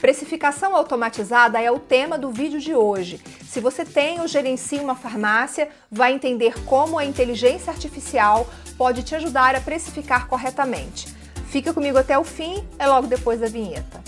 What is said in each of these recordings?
Precificação automatizada é o tema do vídeo de hoje. Se você tem ou gerencia uma farmácia, vai entender como a inteligência artificial pode te ajudar a precificar corretamente. Fica comigo até o fim, é logo depois da vinheta.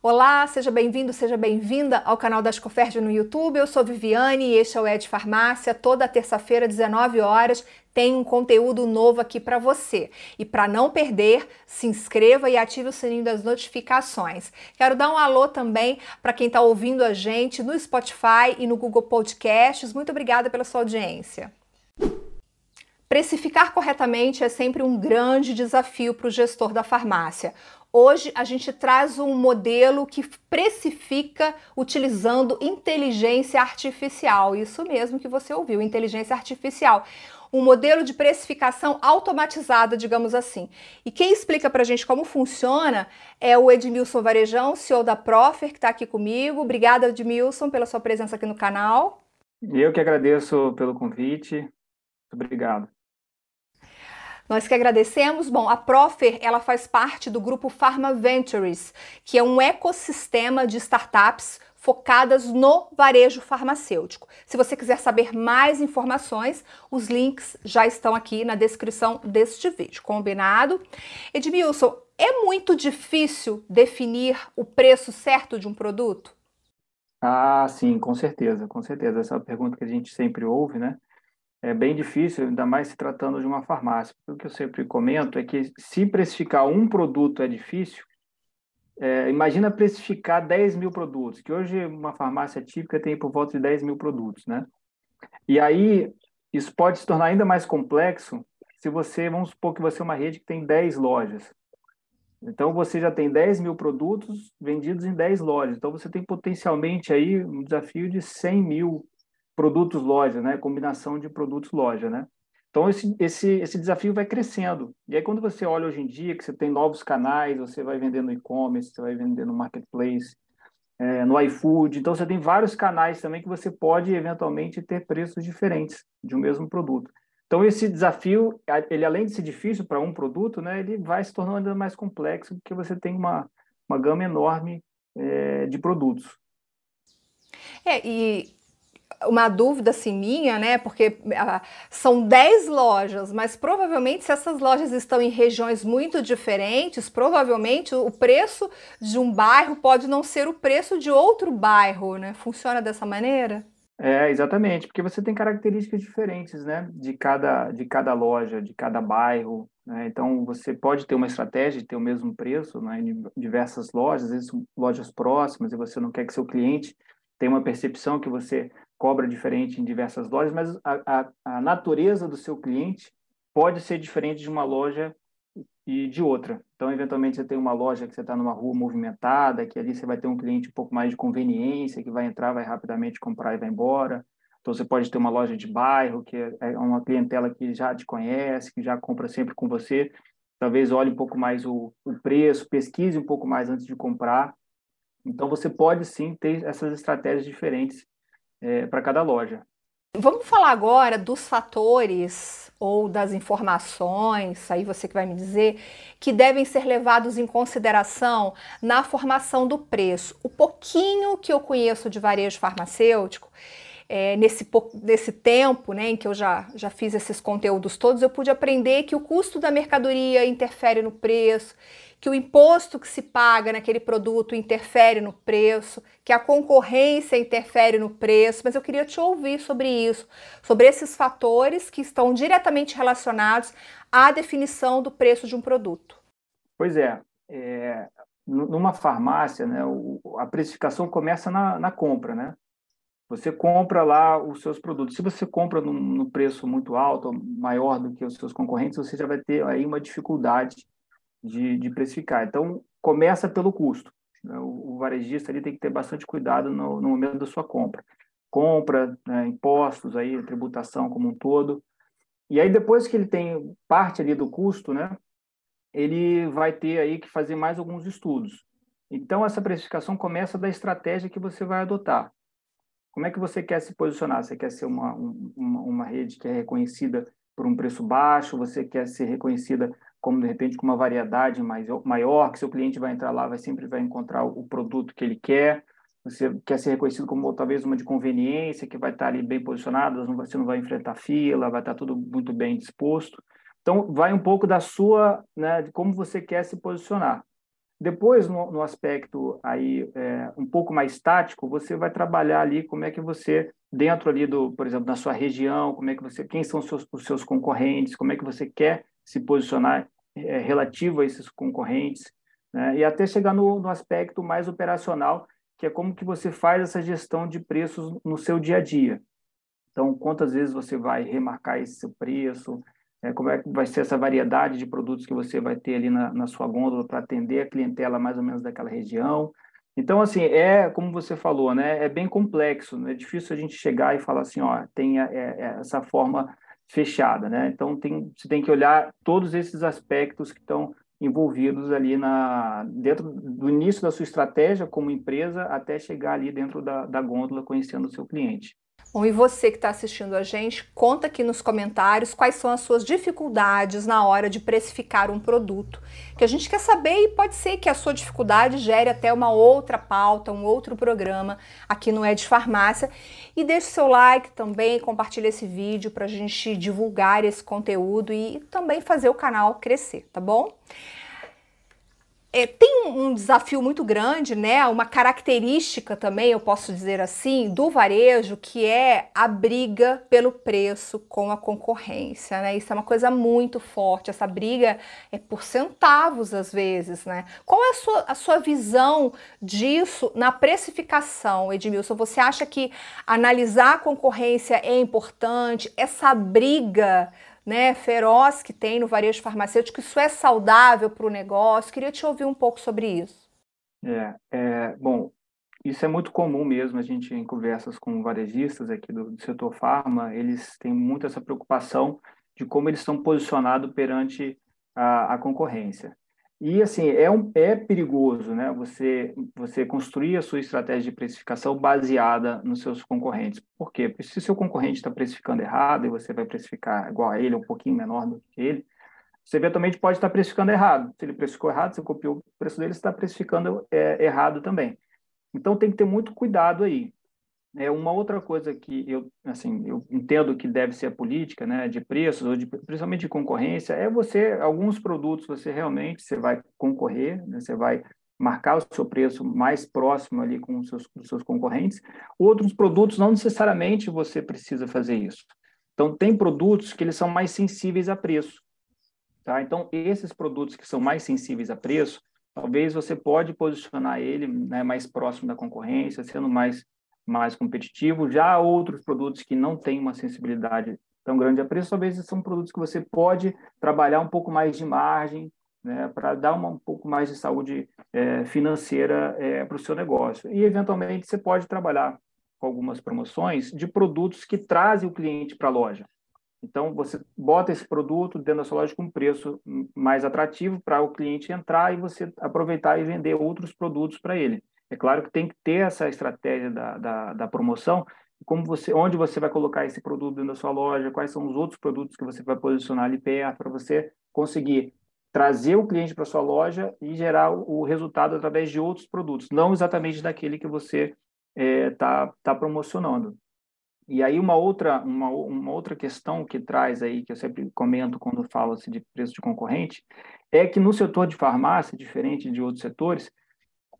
Olá, seja bem-vindo, seja bem-vinda ao canal da Escoferd no YouTube. Eu sou Viviane e este é o Ed Farmácia. Toda terça-feira, 19 horas, tem um conteúdo novo aqui para você. E para não perder, se inscreva e ative o sininho das notificações. Quero dar um alô também para quem está ouvindo a gente no Spotify e no Google Podcasts. Muito obrigada pela sua audiência. Precificar corretamente é sempre um grande desafio para o gestor da farmácia. Hoje a gente traz um modelo que precifica utilizando inteligência artificial. Isso mesmo que você ouviu, inteligência artificial. Um modelo de precificação automatizada, digamos assim. E quem explica para a gente como funciona é o Edmilson Varejão, CEO da Profer, que está aqui comigo. Obrigada, Edmilson, pela sua presença aqui no canal. Eu que agradeço pelo convite. Muito obrigado. Nós que agradecemos. Bom, a Profer, ela faz parte do grupo Pharma Ventures, que é um ecossistema de startups focadas no varejo farmacêutico. Se você quiser saber mais informações, os links já estão aqui na descrição deste vídeo, combinado? Edmilson, é muito difícil definir o preço certo de um produto? Ah, sim, com certeza, com certeza. Essa é uma pergunta que a gente sempre ouve, né? é bem difícil, ainda mais se tratando de uma farmácia. O que eu sempre comento é que se precificar um produto é difícil, é, imagina precificar 10 mil produtos, que hoje uma farmácia típica tem por volta de 10 mil produtos, né? E aí, isso pode se tornar ainda mais complexo se você, vamos supor que você é uma rede que tem 10 lojas. Então, você já tem 10 mil produtos vendidos em 10 lojas. Então, você tem potencialmente aí um desafio de 100 mil produtos loja, né? Combinação de produtos loja, né? Então esse, esse, esse desafio vai crescendo. E aí quando você olha hoje em dia que você tem novos canais, você vai vendendo e-commerce, você vai vendendo no marketplace, é, no iFood, então você tem vários canais também que você pode eventualmente ter preços diferentes de um mesmo produto. Então esse desafio, ele além de ser difícil para um produto, né, ele vai se tornando ainda mais complexo porque você tem uma, uma gama enorme é, de produtos. É, e uma dúvida assim minha, né? Porque ah, são 10 lojas, mas provavelmente se essas lojas estão em regiões muito diferentes, provavelmente o preço de um bairro pode não ser o preço de outro bairro, né? Funciona dessa maneira? É, exatamente, porque você tem características diferentes, né? De cada, de cada loja, de cada bairro. Né? Então, você pode ter uma estratégia de ter o mesmo preço né? em diversas lojas, às vezes lojas próximas, e você não quer que seu cliente tenha uma percepção que você cobra diferente em diversas lojas, mas a, a, a natureza do seu cliente pode ser diferente de uma loja e de outra. Então, eventualmente, você tem uma loja que você está numa rua movimentada, que ali você vai ter um cliente um pouco mais de conveniência, que vai entrar, vai rapidamente comprar e vai embora. Então, você pode ter uma loja de bairro, que é uma clientela que já te conhece, que já compra sempre com você. Talvez olhe um pouco mais o, o preço, pesquise um pouco mais antes de comprar. Então, você pode sim ter essas estratégias diferentes é, para cada loja. Vamos falar agora dos fatores ou das informações, aí você que vai me dizer, que devem ser levados em consideração na formação do preço. O pouquinho que eu conheço de varejo farmacêutico, é, nesse, nesse tempo né, em que eu já, já fiz esses conteúdos todos, eu pude aprender que o custo da mercadoria interfere no preço, que o imposto que se paga naquele produto interfere no preço, que a concorrência interfere no preço, mas eu queria te ouvir sobre isso, sobre esses fatores que estão diretamente relacionados à definição do preço de um produto. Pois é, é numa farmácia, né, a precificação começa na, na compra, né? Você compra lá os seus produtos. Se você compra num, num preço muito alto, maior do que os seus concorrentes, você já vai ter aí uma dificuldade de, de precificar. Então, começa pelo custo. Né? O, o, varejista ali tem que ter bastante cuidado no, no momento da sua compra. Compra, né, impostos, aí, tributação como um todo. E aí, depois que ele tem parte ali do custo, né, ele vai ter aí que fazer mais alguns estudos. Então, essa precificação começa da estratégia que você vai adotar. Como é que você quer se posicionar? Você quer ser uma, uma, uma rede que é reconhecida por um preço baixo, você quer ser reconhecida como de repente com uma variedade mais, maior, que seu cliente vai entrar lá, vai sempre vai encontrar o produto que ele quer. Você quer ser reconhecido como talvez uma de conveniência, que vai estar ali bem posicionado, você não vai enfrentar fila, vai estar tudo muito bem disposto. Então, vai um pouco da sua, né, de como você quer se posicionar. Depois, no, no aspecto aí é, um pouco mais tático, você vai trabalhar ali como é que você dentro ali do, por exemplo, da sua região, como é que você, quem são os seus, os seus concorrentes, como é que você quer se posicionar é, relativo a esses concorrentes, né? e até chegar no, no aspecto mais operacional, que é como que você faz essa gestão de preços no seu dia a dia. Então, quantas vezes você vai remarcar esse seu preço, é, como é que vai ser essa variedade de produtos que você vai ter ali na, na sua gôndola para atender a clientela mais ou menos daquela região. Então, assim, é como você falou, né? É bem complexo, né? é difícil a gente chegar e falar assim, ó, tem é, é, essa forma fechada, né? Então, tem, você tem que olhar todos esses aspectos que estão envolvidos ali na dentro do início da sua estratégia como empresa até chegar ali dentro da, da gôndola conhecendo o seu cliente. Bom, e você que está assistindo a gente, conta aqui nos comentários quais são as suas dificuldades na hora de precificar um produto. Que a gente quer saber e pode ser que a sua dificuldade gere até uma outra pauta, um outro programa aqui no Ed Farmácia. E deixe seu like também, compartilhe esse vídeo para a gente divulgar esse conteúdo e também fazer o canal crescer, tá bom? É, tem um desafio muito grande, né? Uma característica também, eu posso dizer assim, do varejo, que é a briga pelo preço com a concorrência, né? Isso é uma coisa muito forte. Essa briga é por centavos às vezes, né? Qual é a sua, a sua visão disso na precificação, Edmilson? Você acha que analisar a concorrência é importante? Essa briga né, feroz que tem no varejo farmacêutico, isso é saudável para o negócio? Queria te ouvir um pouco sobre isso. É, é, bom, isso é muito comum mesmo, a gente em conversas com varejistas aqui do, do setor farma, eles têm muito essa preocupação de como eles estão posicionados perante a, a concorrência. E assim, é, um, é perigoso né, você, você construir a sua estratégia de precificação baseada nos seus concorrentes. Por quê? Porque se seu concorrente está precificando errado e você vai precificar igual a ele, um pouquinho menor do que ele, você eventualmente pode estar precificando errado. Se ele precificou errado, você copiou o preço dele, você está precificando é, errado também. Então tem que ter muito cuidado aí. É uma outra coisa que eu, assim, eu entendo que deve ser a política, né, de preços ou de, principalmente de concorrência, é você alguns produtos você realmente você vai concorrer, né, você vai marcar o seu preço mais próximo ali com os seus, os seus concorrentes. Outros produtos não necessariamente você precisa fazer isso. Então tem produtos que eles são mais sensíveis a preço, tá? Então esses produtos que são mais sensíveis a preço, talvez você pode posicionar ele né, mais próximo da concorrência, sendo mais mais competitivo. Já outros produtos que não têm uma sensibilidade tão grande a preço, talvez são produtos que você pode trabalhar um pouco mais de margem, né, para dar uma, um pouco mais de saúde é, financeira é, para o seu negócio. E, eventualmente, você pode trabalhar com algumas promoções de produtos que trazem o cliente para a loja. Então, você bota esse produto dentro da sua loja com um preço mais atrativo para o cliente entrar e você aproveitar e vender outros produtos para ele. É claro que tem que ter essa estratégia da, da, da promoção, como você, onde você vai colocar esse produto dentro da sua loja, quais são os outros produtos que você vai posicionar ali perto para você conseguir trazer o cliente para sua loja e gerar o, resultado através de outros produtos, não exatamente daquele que você está é, tá, tá promocionando. E aí uma outra, uma, uma outra questão que traz aí, que eu sempre comento quando falo-se de preço de concorrente, é que no setor de farmácia, diferente de outros setores,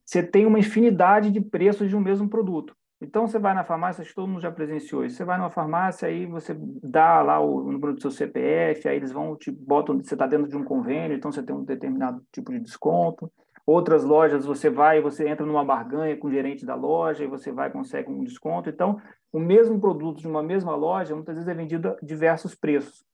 você tem uma infinidade de preços de um mesmo produto. Então, você vai na farmácia, acho que todo mundo já presenciou isso. Você vai numa farmácia, aí você dá lá o número do seu CPF, aí eles vão te botam, você está dentro de um convênio, então você tem um determinado tipo de desconto. Outras lojas, você vai, você entra numa barganha com o gerente da loja e você vai consegue um desconto. Então, o mesmo produto de uma mesma loja, muitas vezes é vendido a diversos preços.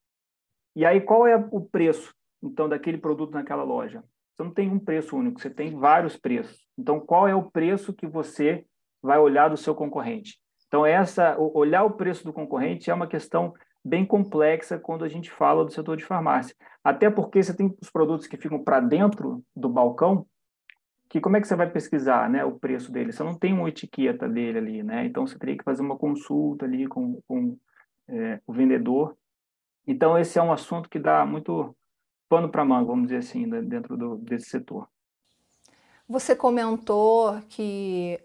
E aí, qual é o preço, então, daquele produto naquela loja? Você não tem um preço único, você tem vários preços. Então, qual é o preço que você vai olhar do seu concorrente? Então, essa olhar o preço do concorrente é uma questão bem complexa quando a gente fala do setor de farmácia. Até porque você tem os produtos que ficam para dentro do balcão, que como é que você vai pesquisar né, o preço dele? Você não tem uma etiqueta dele ali, né? Então, você teria que fazer uma consulta ali com, com é, o vendedor Então, esse é um assunto que dá muito pano para manga, vamos dizer assim, né, dentro do, desse setor. Você comentou que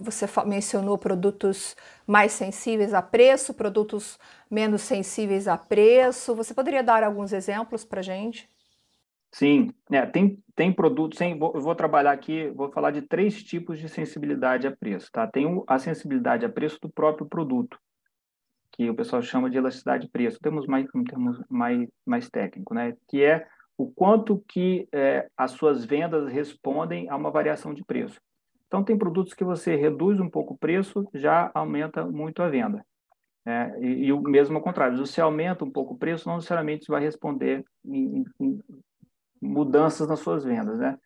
você mencionou produtos mais sensíveis a preço, produtos menos sensíveis a preço. Você poderia dar alguns exemplos para a gente? Sim, é, tem, tem produtos, tem, eu vou trabalhar aqui, vou falar de três tipos de sensibilidade a preço. Tá? Tem a sensibilidade a preço do próprio produto, que o pessoal chama de elasticidade de preço. Temos mais um termo mais, mais técnico, né? que é o quanto que é, as suas vendas respondem a uma variação de preço. Então, tem produtos que você reduz um pouco o preço, já aumenta muito a venda. É, e, e, o mesmo ao contrário, se você aumenta um pouco o preço, não necessariamente vai responder em, em mudanças nas suas vendas, né?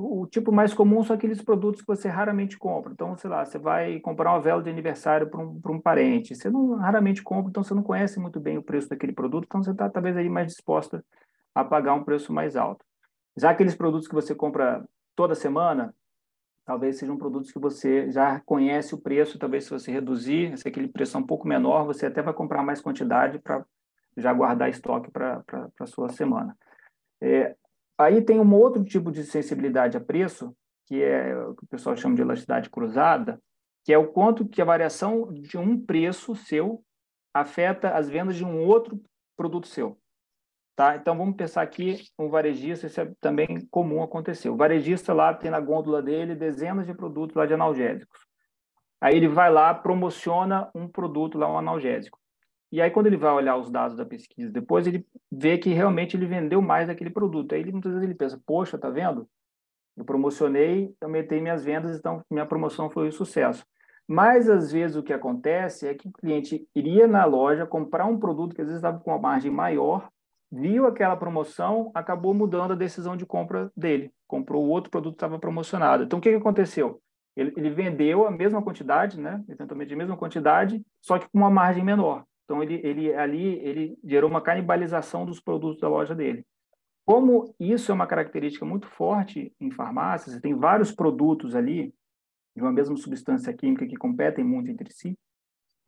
O, tipo mais comum são aqueles produtos que você raramente compra. Então, sei lá, você vai comprar uma vela de aniversário para um, um parente. Você não raramente compra, então você não conhece muito bem o preço daquele produto, então você está talvez aí mais disposta a pagar um preço mais alto. Já aqueles produtos que você compra toda semana, talvez sejam produtos que você já conhece o preço, talvez se você reduzir, se aquele preço é um pouco menor, você até vai comprar mais quantidade para já guardar estoque para a sua semana. É, aí tem um outro tipo de sensibilidade a preço, que é o que o pessoal chama de elasticidade cruzada, que é o quanto que a variação de um preço seu afeta as vendas de um outro produto seu. Tá? Então, vamos pensar aqui um varejista, isso é também comum acontecer. O varejista lá tem na gôndola dele dezenas de produtos lá de analgésicos. Aí ele vai lá, promociona um produto lá, um analgésico. E aí, quando ele vai olhar os dados da pesquisa, depois ele vê que realmente ele vendeu mais daquele produto. Aí, ele, muitas vezes, ele pensa, poxa, tá vendo? Eu promocionei, aumentei minhas vendas, então minha promoção foi um sucesso. Mas, às vezes, o que acontece é que o cliente iria na loja comprar um produto que, às vezes, estava com uma margem maior, viu aquela promoção, acabou mudando a decisão de compra dele. Comprou o outro produto que estava promocionado. Então, o que, que aconteceu? Ele, ele, vendeu a mesma quantidade, né? eventualmente a mesma quantidade, só que com uma margem menor. Então, ele, ele ali ele gerou uma canibalização dos produtos da loja dele. Como isso é uma característica muito forte em farmácias, tem vários produtos ali de uma mesma substância química que competem muito entre si,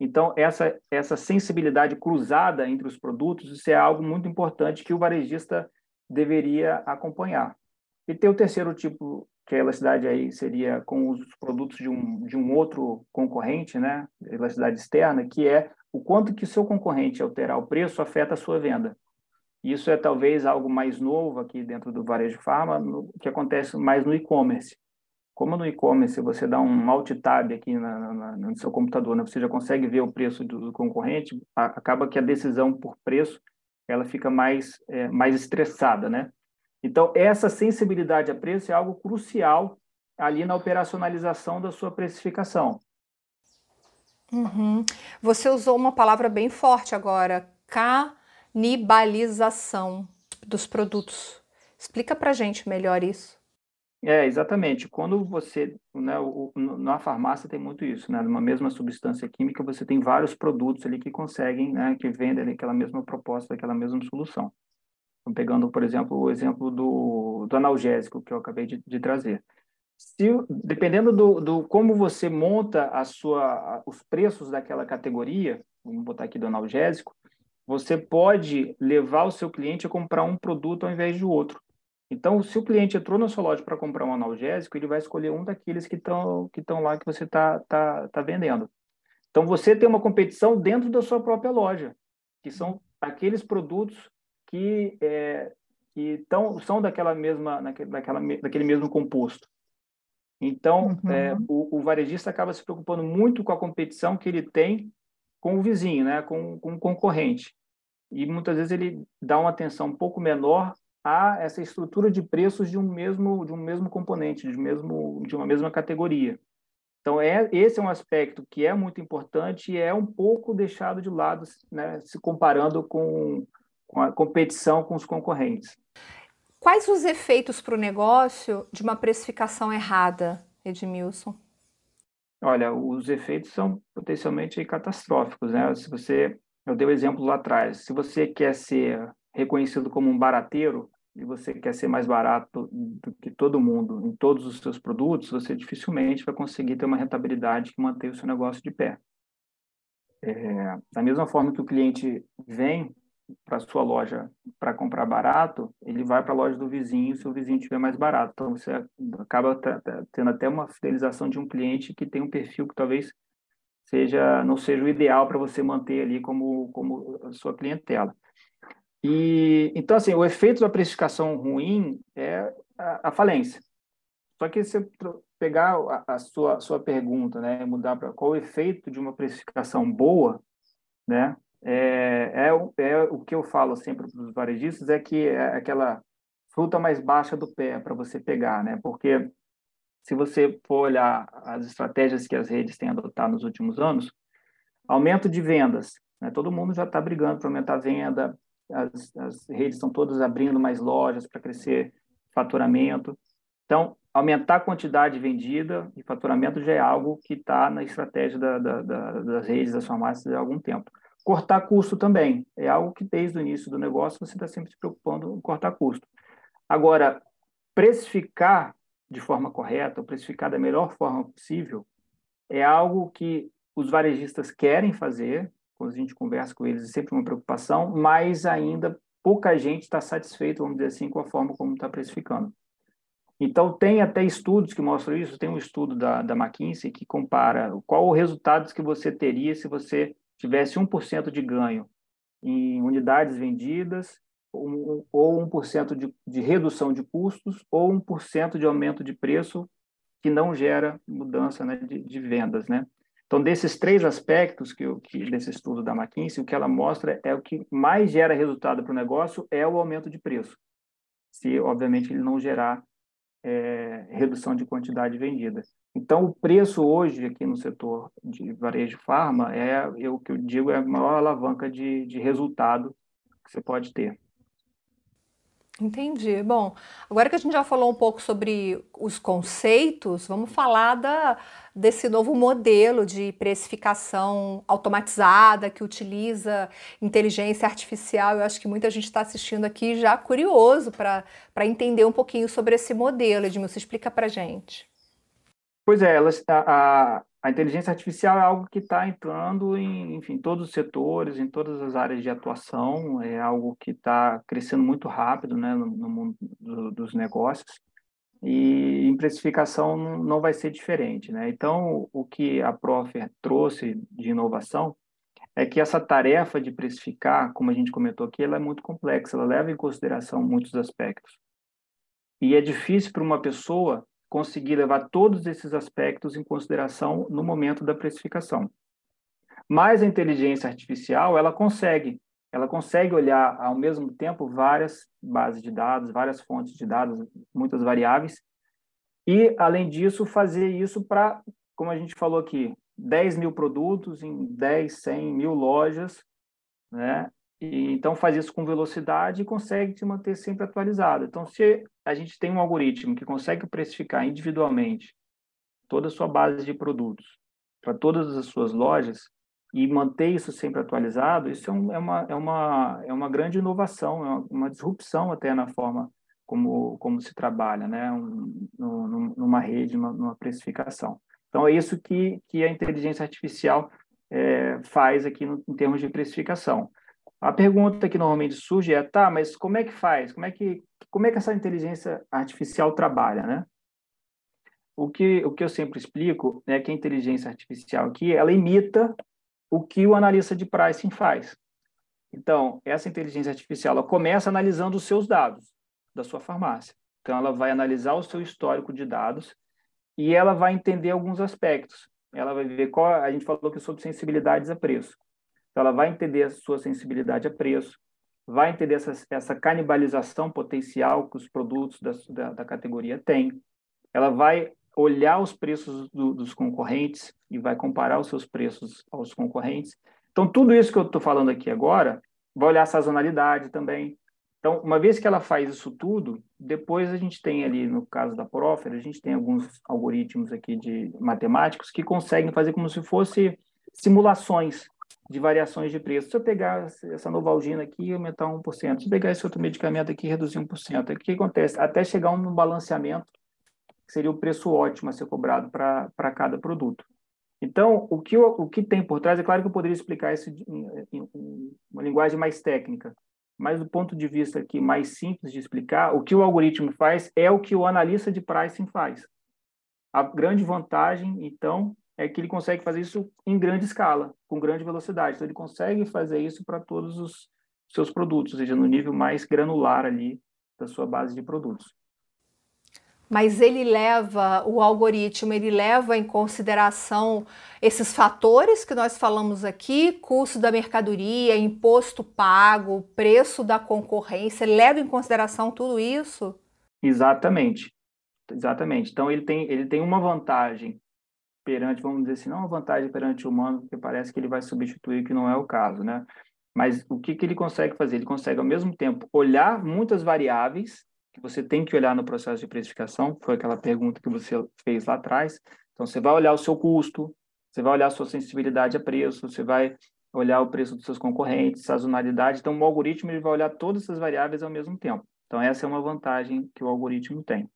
então, essa, essa sensibilidade cruzada entre os produtos, isso é algo muito importante que o varejista deveria acompanhar. E tem o terceiro tipo, que a elasticidade aí seria com os produtos de um, de um outro concorrente, né? Elasticidade externa, que é o quanto que o seu concorrente alterar o preço afeta a sua venda. Isso é talvez algo mais novo aqui dentro do varejo farma, que acontece mais no e-commerce. Como no e-commerce você dá um alt tab aqui na, na, no seu computador, né? você já consegue ver o preço do, do concorrente, a, acaba que a decisão por preço ela fica mais, é, mais estressada, né? Então, essa sensibilidade a preço é algo crucial ali na operacionalização da sua precificação. Uhum. Você usou uma palavra bem forte agora, canibalização dos produtos. Explica para gente melhor isso. É, exatamente. Quando você, né, o, na farmácia tem muito isso, né? Numa mesma substância química, você tem vários produtos ali que conseguem, né, que vendem aquela mesma proposta, aquela mesma solução. Então, pegando, por exemplo, o exemplo do, do analgésico que eu acabei de, de trazer. Se, dependendo do, do como você monta a sua, os preços daquela categoria, vamos botar aqui do analgésico, você pode levar o seu cliente a comprar um produto ao invés de outro. Então, se o cliente entrou na sua loja para comprar um analgésico, ele vai escolher um daqueles que estão que lá que você está tá, tá vendendo. Então, você tem uma competição dentro da sua própria loja, que são aqueles produtos que, é, que tão, são daquela mesma, daquela, daquele mesmo composto. Então, uhum. é, o, o, varejista acaba se preocupando muito com a competição que ele tem com o vizinho, né, com, com o concorrente. E muitas vezes ele dá uma atenção um pouco menor a essa estrutura de preços de um mesmo de um mesmo componente, de mesmo de uma mesma categoria. Então é esse é um aspecto que é muito importante e é um pouco deixado de lado, né, se comparando com, com a competição com os concorrentes. Quais os efeitos para o negócio de uma precificação errada, Edmilson? Olha, os efeitos são potencialmente catastróficos, né? Se você, eu dei o um exemplo lá atrás, se você quer ser reconhecido como um barateiro e você quer ser mais barato do que todo mundo em todos os seus produtos, você dificilmente vai conseguir ter uma rentabilidade que mantenha o seu negócio de pé. É, da mesma forma que o cliente vem para sua loja para comprar barato, ele vai para a loja do vizinho se o vizinho tiver mais barato. Então você acaba tendo até uma fidelização de um cliente que tem um perfil que talvez seja não seja o ideal para você manter ali como como sua clientela. E então assim, o efeito da precificação ruim é a, a falência. Só que se pegar a, a sua sua pergunta, né, mudar para qual o efeito de uma precificação boa, né? É, é, é o que eu falo sempre para os varejistas é que é aquela fruta mais baixa do pé para você pegar, né? Porque se você for olhar as estratégias que as redes têm adotado nos últimos anos, aumento de vendas, né? Todo mundo já está brigando para aumentar a venda, as, as redes estão todas abrindo mais lojas para crescer faturamento. Então, aumentar a quantidade vendida e faturamento já é algo que está na estratégia da, da, da, das redes, das farmácias há algum tempo. Cortar custo também é algo que desde o início do negócio você está sempre se preocupando em cortar custo. Agora, precificar de forma correta, precificar da melhor forma possível, é algo que os varejistas querem fazer, quando a gente conversa com eles, é sempre uma preocupação, mas ainda pouca gente está satisfeita, vamos dizer assim, com a forma como está precificando. Então, tem até estudos que mostram isso. Tem um estudo da, da McKinsey que compara qual o resultado que você teria se você tivesse 1% de ganho em unidades vendidas, ou 1% de, de redução de custos, ou 1% de aumento de preço, que não gera mudança né, de, de, vendas. Né? Então, desses três aspectos que, que desse estudo da McKinsey, o que ela mostra é o que mais gera resultado para o negócio é o aumento de preço. Se, obviamente, ele não gerar é, redução de quantidade vendida. Então, o preço hoje aqui no setor de varejo farma é, o que eu digo, é a maior alavanca de, de resultado que você pode ter. Entendi. Bom, agora que a gente já falou um pouco sobre os conceitos, vamos falar da, desse novo modelo de precificação automatizada que utiliza inteligência artificial. Eu acho que muita gente está assistindo aqui já curioso para entender um pouquinho sobre esse modelo. Edmilson, explica para gente. Pois é, elas, a, a, a inteligência artificial é algo que está entrando em, enfim, todos os setores, em todas as áreas de atuação, é algo que está crescendo muito rápido né, no, no mundo do, dos negócios, e em precificação não vai ser diferente. Né? Então, o que a Profer trouxe de inovação é que essa tarefa de precificar, como a gente comentou aqui, ela é muito complexa, ela leva em consideração muitos aspectos. E é difícil para uma pessoa conseguir levar todos esses aspectos em consideração no momento da precificação. Mas a inteligência artificial, ela consegue, ela consegue olhar ao mesmo tempo várias bases de dados, várias fontes de dados, muitas variáveis, e, além disso, fazer isso para, como a gente falou aqui, 10 mil produtos em 10, 100 mil lojas, né? Então faz isso com velocidade e consegue te manter sempre atualizado. Então, se a gente tem um algoritmo que consegue precificar individualmente toda a sua base de produtos para todas as suas lojas e manter isso sempre atualizado, isso é, um, é, uma, é, uma, é uma grande inovação, é uma, uma, disrupção até na forma como, como se trabalha, né? Um, numa rede, numa, numa precificação. Então, é isso que, que a inteligência artificial é, faz aqui no, em termos de precificação. A pergunta que normalmente surge é, tá, mas como é que faz? Como é que, como é que essa inteligência artificial trabalha, né? O que, o que eu sempre explico é que a inteligência artificial aqui, ela imita o que o analista de pricing faz. Então, essa inteligência artificial, ela começa analisando os seus dados da sua farmácia. Então, ela vai analisar o seu histórico de dados e ela vai entender alguns aspectos. Ela vai ver qual, a gente falou que sobre sensibilidades a preço. Então, ela vai entender a sua sensibilidade a preço, vai entender essa, essa canibalização potencial que os produtos da, da, da categoria têm, ela vai olhar os preços do, dos concorrentes e vai comparar os seus preços aos concorrentes. Então, tudo isso que eu estou falando aqui agora, vai olhar a sazonalidade também. Então, uma vez que ela faz isso tudo, depois a gente tem ali, no caso da Profer, a gente tem alguns algoritmos aqui de matemáticos que conseguem fazer como se fosse simulações de variações de preço. Se eu pegar essa Novalgina aqui e aumentar 1%, se eu pegar esse outro medicamento aqui e reduzir 1%, o que acontece? Até chegar um balanceamento, que seria o preço ótimo a ser cobrado para cada produto. Então, o que, o que tem por trás, é claro que eu poderia explicar isso em, em, em uma linguagem mais técnica, mas do ponto de vista aqui mais simples de explicar, o que o algoritmo faz é o que o analista de pricing faz. A grande vantagem, então, é que ele consegue fazer isso em grande escala, com grande velocidade. Então, ele consegue fazer isso para todos os seus produtos, ou seja, no nível mais granular ali da sua base de produtos. Mas ele leva, o algoritmo, ele leva em consideração esses fatores que nós falamos aqui, custo da mercadoria, imposto pago, preço da concorrência, leva em consideração tudo isso? Exatamente. Exatamente. Então ele tem, ele tem uma vantagem perante, vamos dizer assim, não uma vantagem perante o humano, porque parece que ele vai substituir, que não é o caso, né? Mas o que, que ele consegue fazer? Ele consegue, ao mesmo tempo, olhar muitas variáveis que você tem que olhar no processo de precificação, foi aquela pergunta que você fez lá atrás. Então, você vai olhar o seu custo, você vai olhar a sua sensibilidade a preço, você vai olhar o preço dos seus concorrentes, sazonalidade. Então, o algoritmo ele vai olhar todas essas variáveis ao mesmo tempo. Então, essa é uma vantagem que o algoritmo tem.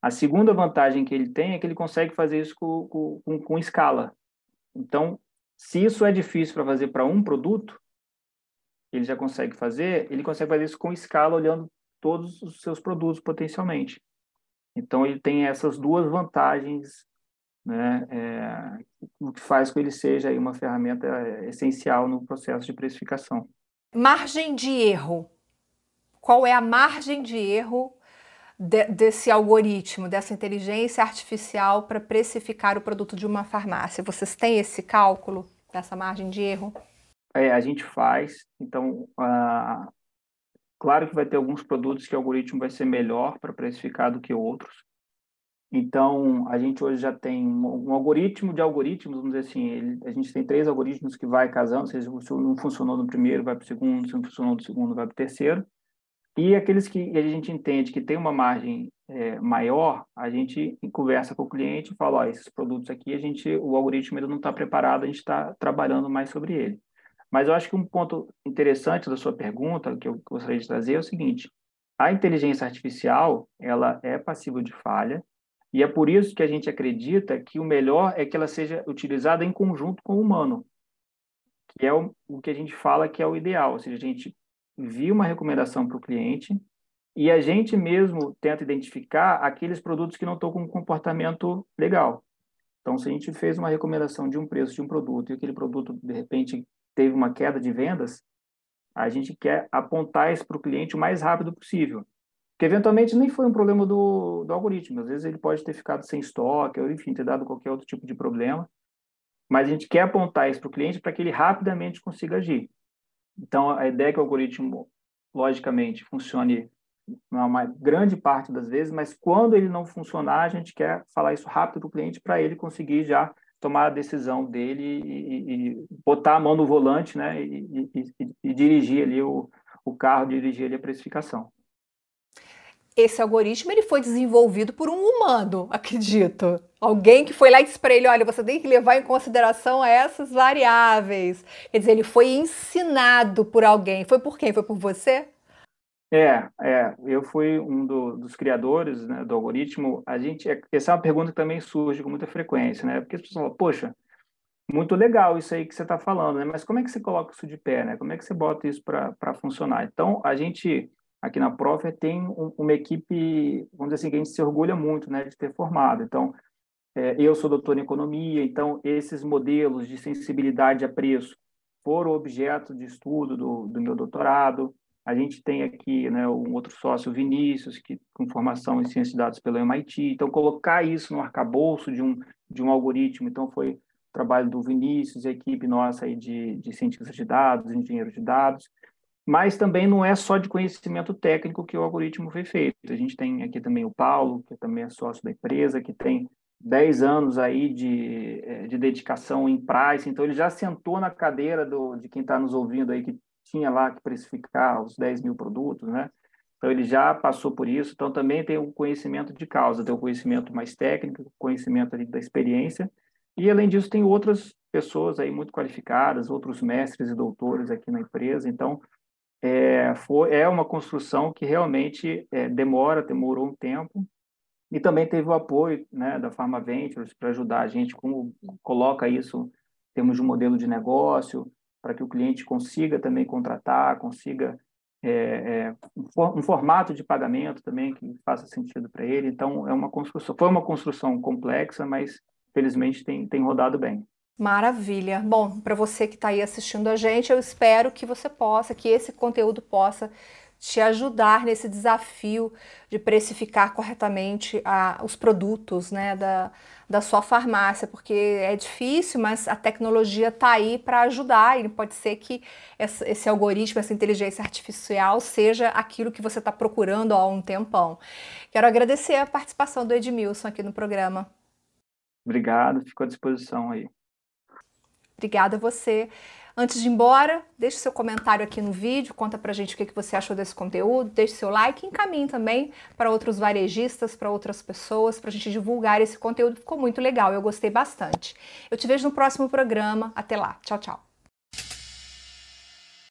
A segunda vantagem que ele tem é que ele consegue fazer isso com, com, com escala. Então, se isso é difícil para fazer para um produto, ele já consegue fazer, ele consegue fazer isso com escala, olhando todos os seus produtos potencialmente. Então, ele tem essas duas vantagens, né, é, o que faz com que ele seja uma ferramenta essencial no processo de precificação. Margem de erro. Qual é a margem de erro de, desse algoritmo, dessa inteligência artificial para precificar o produto de uma farmácia? Vocês têm esse cálculo dessa margem de erro? É, a gente faz. Então, claro que vai ter alguns produtos que o algoritmo vai ser melhor para precificar do que outros. Então, a gente hoje já tem um, um algoritmo de algoritmos, vamos dizer assim, ele, a gente tem três algoritmos que vai casando, se não funcionou no primeiro, vai para o segundo, se não funcionou no segundo, vai para o terceiro. E aqueles que a gente entende que tem uma margem é, maior, a gente conversa com o cliente e fala, ó, esses produtos aqui, a gente, o algoritmo ainda não está preparado, a gente está trabalhando mais sobre ele. Mas eu acho que um ponto interessante da sua pergunta, que eu gostaria de trazer, é o seguinte, a inteligência artificial, ela é passível de falha, e é por isso que a gente acredita que o melhor é que ela seja utilizada em conjunto com o humano, que é o, o que a gente fala que é o ideal, ou seja, a gente envia uma recomendação para o cliente e a gente mesmo tenta identificar aqueles produtos que não estão com um comportamento legal. Então, se a gente fez uma recomendação de um preço de um produto e aquele produto, de repente, teve uma queda de vendas, a gente quer apontar isso para o cliente o mais rápido possível. Porque, eventualmente, nem foi um problema do, do algoritmo. Às vezes, ele pode ter ficado sem estoque, ou, enfim, ter dado qualquer outro tipo de problema. Mas a gente quer apontar isso para o cliente para que ele rapidamente consiga agir. Então, a ideia é que o algoritmo, logicamente, funcione uma grande parte das vezes, mas quando ele não funcionar, a gente quer falar isso rápido para o cliente para ele conseguir já tomar a decisão dele e, e, botar a mão no volante né, e, e, e dirigir ali o, o carro, dirigir ali a precificação esse algoritmo ele foi desenvolvido por um humano, acredito. Alguém que foi lá e disse para ele: olha, você tem que levar em consideração essas variáveis. Quer dizer, ele foi ensinado por alguém. Foi por quem? Foi por você? É, é. Eu fui um do, dos criadores né, do algoritmo. A gente, é, essa é uma pergunta que também surge com muita frequência, né? Porque as pessoas falam: poxa, muito legal isso aí que você está falando, né? Mas como é que você coloca isso de pé, né? Como é que você bota isso para funcionar? Então, a gente aqui na Profer tem um, uma equipe, vamos dizer assim, que a gente se orgulha muito né, de ter formado. Então, é, eu sou doutor em economia, então esses modelos de sensibilidade a preço foram objeto de estudo do, do meu doutorado. A gente tem aqui né, um outro sócio, Vinícius, que com formação em ciência de dados pelo MIT. Então, colocar isso no arcabouço de um, de um algoritmo, então foi trabalho do Vinícius, a equipe nossa aí de, de cientistas de dados, engenheiros de dados, mas também não é só de conhecimento técnico que o algoritmo foi feito. A gente tem aqui também o Paulo, que também é sócio da empresa, que tem 10 anos aí de, é, de dedicação em price, então ele já sentou na cadeira do, de quem está nos ouvindo aí, que tinha lá que precificar os 10 mil produtos, né? Então ele já passou por isso, então também tem o conhecimento de causa, tem o conhecimento mais técnico, conhecimento ali da experiência, e além disso tem outras pessoas aí muito qualificadas, outros mestres e doutores aqui na empresa, então é, foi, é uma construção que realmente é, demora, demorou um tempo, E também teve o apoio né, da Pharma Ventures para ajudar a gente, como coloca isso em termos de um modelo de negócio, para que o cliente consiga também contratar, consiga é, é, um, formato de pagamento também que faça sentido para ele. Então, é uma construção, foi uma construção complexa, mas felizmente tem, tem rodado bem. Maravilha. Bom, para você que está aí assistindo a gente, eu espero que você possa, que esse conteúdo possa te ajudar nesse desafio de precificar corretamente a, os produtos né, da, da sua farmácia, porque é difícil, mas a tecnologia está aí para ajudar e pode ser que esse, esse, algoritmo, essa inteligência artificial seja aquilo que você está procurando há um tempão. Quero agradecer a participação do Edmilson aqui no programa. Obrigado, fico à disposição aí. Obrigada a você. Antes de ir embora, deixe seu comentário aqui no vídeo, conta pra gente o que você achou desse conteúdo, deixe seu like e encaminhe também para outros varejistas, para outras pessoas, para a gente divulgar esse conteúdo. Ficou muito legal, eu gostei bastante. Eu te vejo no próximo programa. Até lá. Tchau, tchau.